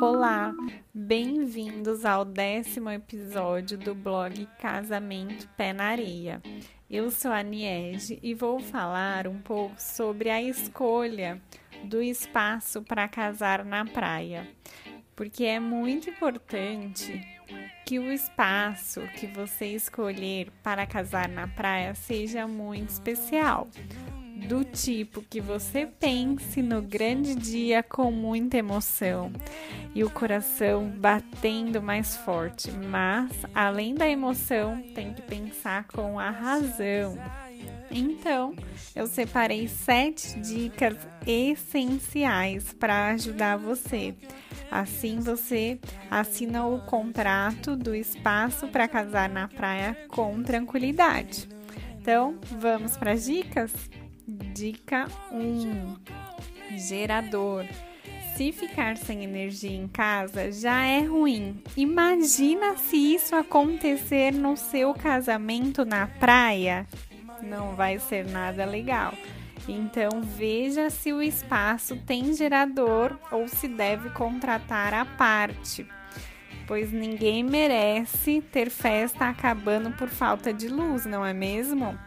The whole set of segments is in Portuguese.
Olá, bem-vindos ao décimo episódio do blog Casamento Pé na Areia. Eu sou a Niege e vou falar um pouco sobre a escolha do espaço para casar na praia, porque é muito importante que o espaço que você escolher para casar na praia seja muito especial do tipo que você pense no grande dia com muita emoção e o coração batendo mais forte, mas além da emoção, tem que pensar com a razão. Então, eu separei sete dicas essenciais para ajudar você. Assim, você assina o contrato do espaço para casar na praia com tranquilidade. Então, vamos para as dicas? Dica 1: Gerador. Se ficar sem energia em casa já é ruim. Imagina se isso acontecer no seu casamento na praia. Não vai ser nada legal. Então veja se o espaço tem gerador ou se deve contratar à parte, pois ninguém merece ter festa acabando por falta de luz, não é mesmo?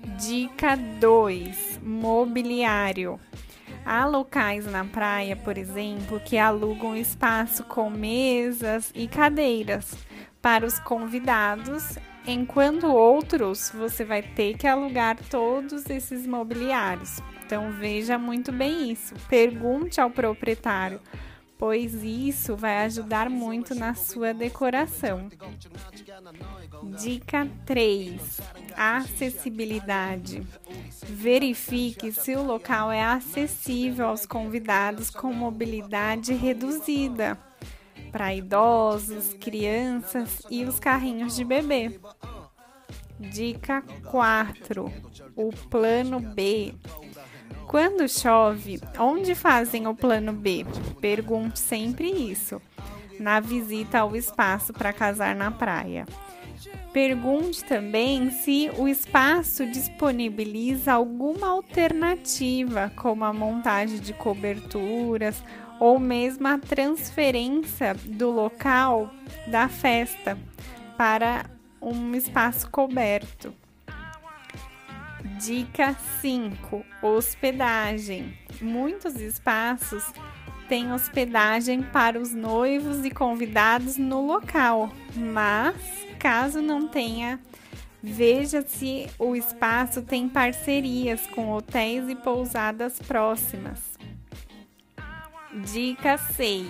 Dica 2: Mobiliário. Há locais na praia, por exemplo, que alugam espaço com mesas e cadeiras para os convidados, enquanto outros você vai ter que alugar todos esses mobiliários. Então veja muito bem isso. Pergunte ao proprietário pois isso vai ajudar muito na sua decoração. Dica 3: Acessibilidade. Verifique se o local é acessível aos convidados com mobilidade reduzida para idosos, crianças e os carrinhos de bebê. Dica 4: O plano B. Quando chove, onde fazem o plano B? Pergunte sempre isso. Na visita ao espaço para casar na praia. Pergunte também se o espaço disponibiliza alguma alternativa, como a montagem de coberturas ou mesmo a transferência do local da festa para um espaço coberto. Dica 5: hospedagem. Muitos espaços têm hospedagem para os noivos e convidados no local, mas caso não tenha, veja se o espaço tem parcerias com hotéis e pousadas próximas. Dica 6: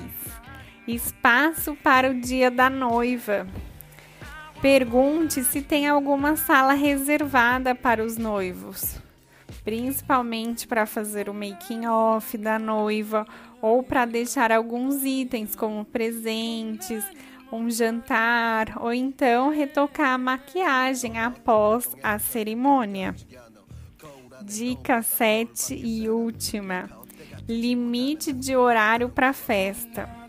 espaço para o dia da noiva. Pergunte se tem alguma sala reservada para os noivos, principalmente para fazer o making off da noiva ou para deixar alguns itens como presentes, um jantar ou então retocar a maquiagem após a cerimônia. Dica 7 e última: limite de horário para festa.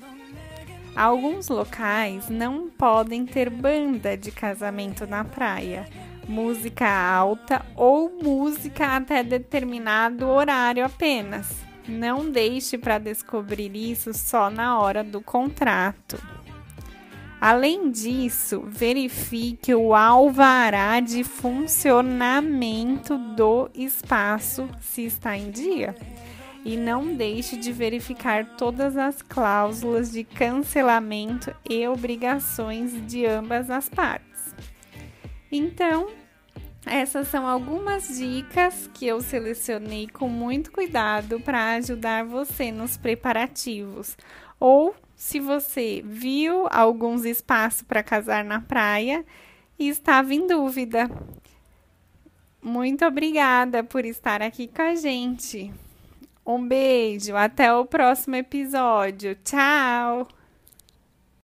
Alguns locais não podem ter banda de casamento na praia, música alta ou música até determinado horário apenas. Não deixe para descobrir isso só na hora do contrato. Além disso, verifique o alvará de funcionamento do espaço se está em dia e não deixe de verificar todas as cláusulas de cancelamento e obrigações de ambas as partes. Então, essas são algumas dicas que eu selecionei com muito cuidado para ajudar você nos preparativos. Ou se você viu alguns espaços para casar na praia e estava em dúvida. Muito obrigada por estar aqui com a gente. Um beijo, até o próximo episódio. Tchau!